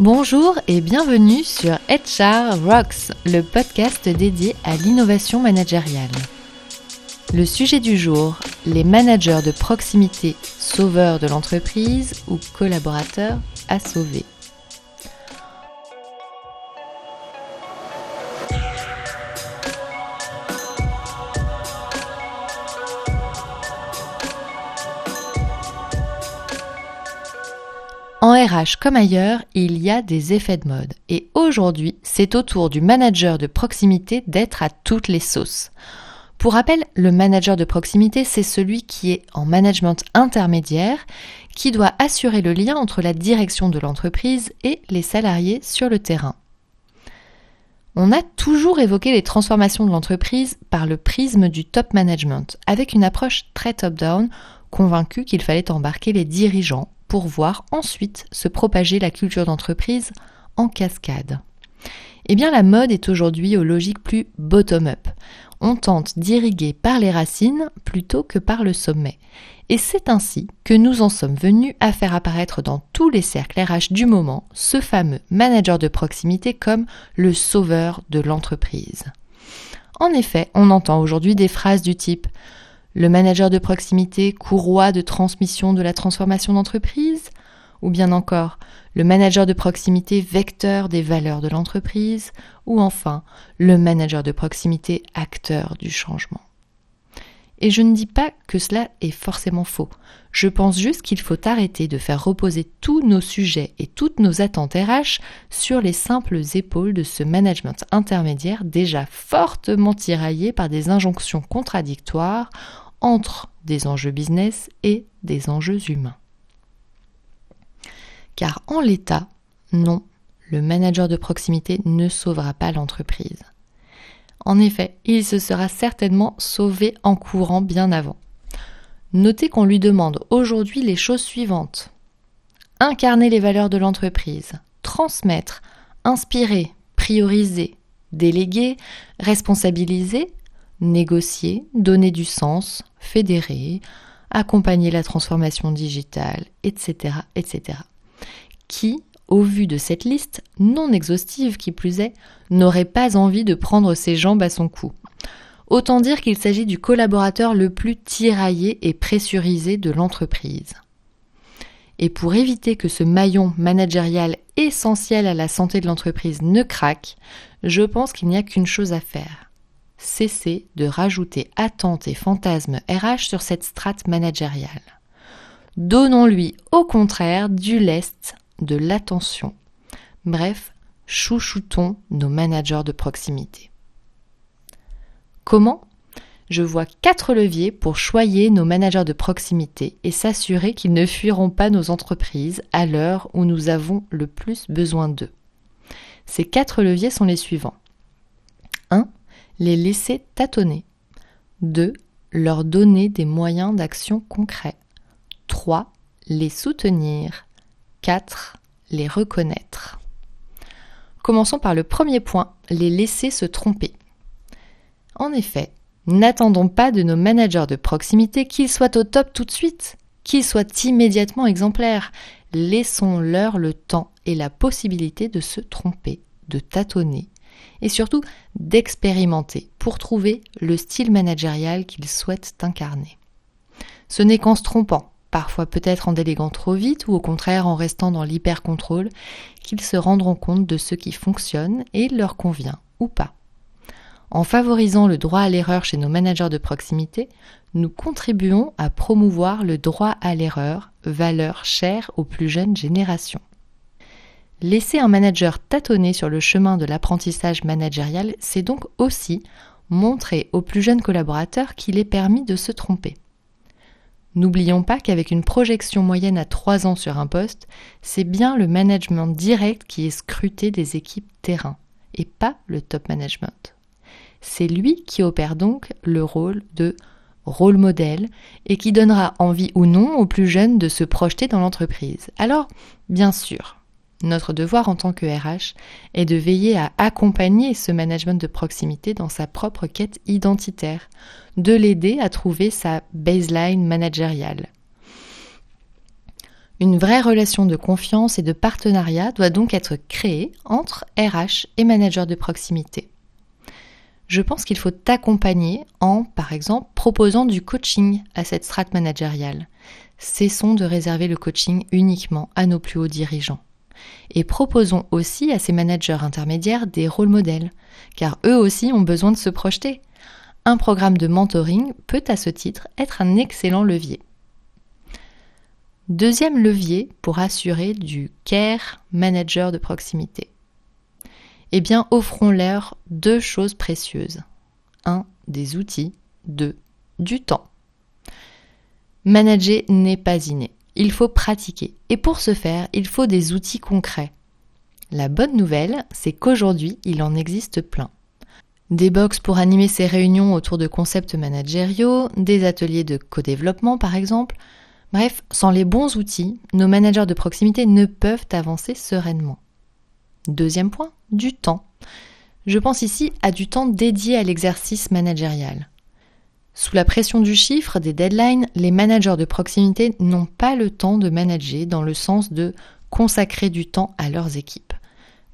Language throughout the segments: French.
Bonjour et bienvenue sur HR Rocks, le podcast dédié à l'innovation managériale. Le sujet du jour, les managers de proximité sauveurs de l'entreprise ou collaborateurs à sauver. RH comme ailleurs, il y a des effets de mode. Et aujourd'hui, c'est au tour du manager de proximité d'être à toutes les sauces. Pour rappel, le manager de proximité, c'est celui qui est en management intermédiaire, qui doit assurer le lien entre la direction de l'entreprise et les salariés sur le terrain. On a toujours évoqué les transformations de l'entreprise par le prisme du top management, avec une approche très top-down, convaincu qu'il fallait embarquer les dirigeants pour voir ensuite se propager la culture d'entreprise en cascade. Eh bien, la mode est aujourd'hui aux logiques plus bottom-up. On tente d'irriguer par les racines plutôt que par le sommet. Et c'est ainsi que nous en sommes venus à faire apparaître dans tous les cercles RH du moment ce fameux manager de proximité comme le sauveur de l'entreprise. En effet, on entend aujourd'hui des phrases du type le manager de proximité, courroie de transmission de la transformation d'entreprise, ou bien encore le manager de proximité, vecteur des valeurs de l'entreprise, ou enfin le manager de proximité, acteur du changement? Et je ne dis pas que cela est forcément faux. Je pense juste qu'il faut arrêter de faire reposer tous nos sujets et toutes nos attentes RH sur les simples épaules de ce management intermédiaire déjà fortement tiraillé par des injonctions contradictoires entre des enjeux business et des enjeux humains. Car en l'état, non, le manager de proximité ne sauvera pas l'entreprise. En effet, il se sera certainement sauvé en courant bien avant. Notez qu'on lui demande aujourd'hui les choses suivantes. Incarner les valeurs de l'entreprise, transmettre, inspirer, prioriser, déléguer, responsabiliser, négocier, donner du sens, fédérer, accompagner la transformation digitale, etc., etc. Qui, au vu de cette liste, non exhaustive qui plus est, n'aurait pas envie de prendre ses jambes à son cou? Autant dire qu'il s'agit du collaborateur le plus tiraillé et pressurisé de l'entreprise. Et pour éviter que ce maillon managérial essentiel à la santé de l'entreprise ne craque, je pense qu'il n'y a qu'une chose à faire. Cesser de rajouter attentes et fantasmes RH sur cette strate managériale. Donnons-lui au contraire du lest de l'attention. Bref, chouchoutons nos managers de proximité. Comment? Je vois quatre leviers pour choyer nos managers de proximité et s'assurer qu'ils ne fuiront pas nos entreprises à l'heure où nous avons le plus besoin d'eux. Ces quatre leviers sont les suivants. 1. Les laisser tâtonner. 2. Leur donner des moyens d'action concrets. 3. Les soutenir. 4. Les reconnaître. Commençons par le premier point, les laisser se tromper. En effet, n'attendons pas de nos managers de proximité qu'ils soient au top tout de suite, qu'ils soient immédiatement exemplaires. Laissons-leur le temps et la possibilité de se tromper, de tâtonner et surtout d'expérimenter pour trouver le style managérial qu'ils souhaitent incarner. Ce n'est qu'en se trompant, parfois peut-être en déléguant trop vite ou au contraire en restant dans l'hyper-contrôle, qu'ils se rendront compte de ce qui fonctionne et leur convient ou pas. En favorisant le droit à l'erreur chez nos managers de proximité, nous contribuons à promouvoir le droit à l'erreur, valeur chère aux plus jeunes générations. Laisser un manager tâtonner sur le chemin de l'apprentissage managérial, c'est donc aussi montrer aux plus jeunes collaborateurs qu'il est permis de se tromper. N'oublions pas qu'avec une projection moyenne à 3 ans sur un poste, c'est bien le management direct qui est scruté des équipes terrain, et pas le top management. C'est lui qui opère donc le rôle de rôle modèle et qui donnera envie ou non aux plus jeunes de se projeter dans l'entreprise. Alors, bien sûr, notre devoir en tant que RH est de veiller à accompagner ce management de proximité dans sa propre quête identitaire, de l'aider à trouver sa baseline managériale. Une vraie relation de confiance et de partenariat doit donc être créée entre RH et manager de proximité. Je pense qu'il faut t'accompagner en, par exemple, proposant du coaching à cette strate managériale. Cessons de réserver le coaching uniquement à nos plus hauts dirigeants. Et proposons aussi à ces managers intermédiaires des rôles modèles, car eux aussi ont besoin de se projeter. Un programme de mentoring peut à ce titre être un excellent levier. Deuxième levier pour assurer du care manager de proximité. Eh bien, offrons-leur deux choses précieuses. Un, des outils. Deux, du temps. Manager n'est pas inné. Il faut pratiquer. Et pour ce faire, il faut des outils concrets. La bonne nouvelle, c'est qu'aujourd'hui, il en existe plein. Des box pour animer ces réunions autour de concepts managériaux, des ateliers de co-développement par exemple. Bref, sans les bons outils, nos managers de proximité ne peuvent avancer sereinement. Deuxième point, du temps. Je pense ici à du temps dédié à l'exercice managérial. Sous la pression du chiffre, des deadlines, les managers de proximité n'ont pas le temps de manager dans le sens de consacrer du temps à leurs équipes.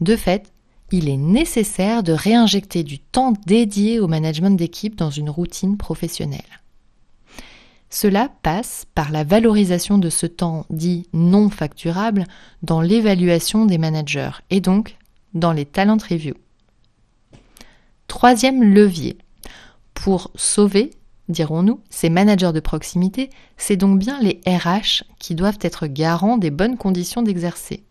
De fait, il est nécessaire de réinjecter du temps dédié au management d'équipe dans une routine professionnelle. Cela passe par la valorisation de ce temps dit non facturable dans l'évaluation des managers et donc dans les talent reviews. Troisième levier. Pour sauver dirons-nous, ces managers de proximité, c'est donc bien les RH qui doivent être garants des bonnes conditions d'exercer.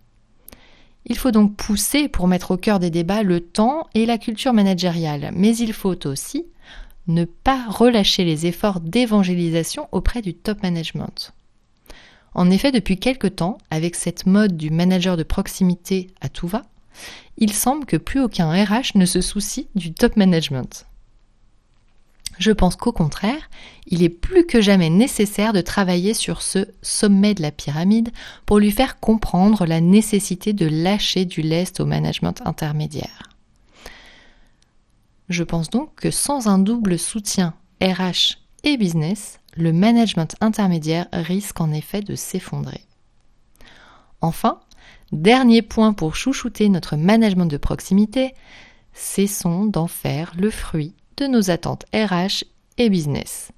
Il faut donc pousser pour mettre au cœur des débats le temps et la culture managériale, mais il faut aussi ne pas relâcher les efforts d'évangélisation auprès du top management. En effet, depuis quelque temps, avec cette mode du manager de proximité à tout va, il semble que plus aucun RH ne se soucie du top management. Je pense qu'au contraire, il est plus que jamais nécessaire de travailler sur ce sommet de la pyramide pour lui faire comprendre la nécessité de lâcher du lest au management intermédiaire. Je pense donc que sans un double soutien RH et business, le management intermédiaire risque en effet de s'effondrer. Enfin, dernier point pour chouchouter notre management de proximité, cessons d'en faire le fruit de nos attentes RH et business.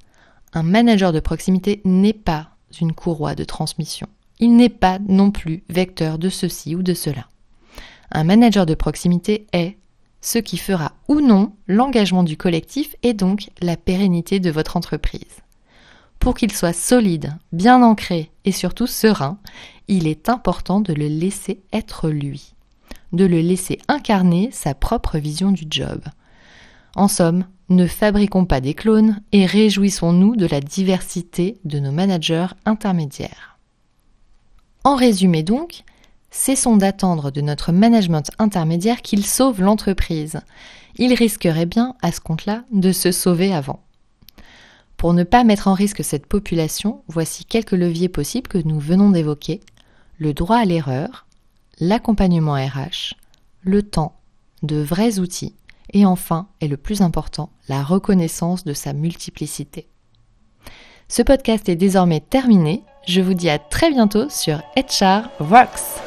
Un manager de proximité n'est pas une courroie de transmission. Il n'est pas non plus vecteur de ceci ou de cela. Un manager de proximité est ce qui fera ou non l'engagement du collectif et donc la pérennité de votre entreprise. Pour qu'il soit solide, bien ancré et surtout serein, il est important de le laisser être lui, de le laisser incarner sa propre vision du job. En somme, ne fabriquons pas des clones et réjouissons-nous de la diversité de nos managers intermédiaires. En résumé donc, cessons d'attendre de notre management intermédiaire qu'il sauve l'entreprise. Il risquerait bien, à ce compte-là, de se sauver avant. Pour ne pas mettre en risque cette population, voici quelques leviers possibles que nous venons d'évoquer. Le droit à l'erreur, l'accompagnement RH, le temps, de vrais outils, et enfin, et le plus important, la reconnaissance de sa multiplicité. Ce podcast est désormais terminé. Je vous dis à très bientôt sur HR Works.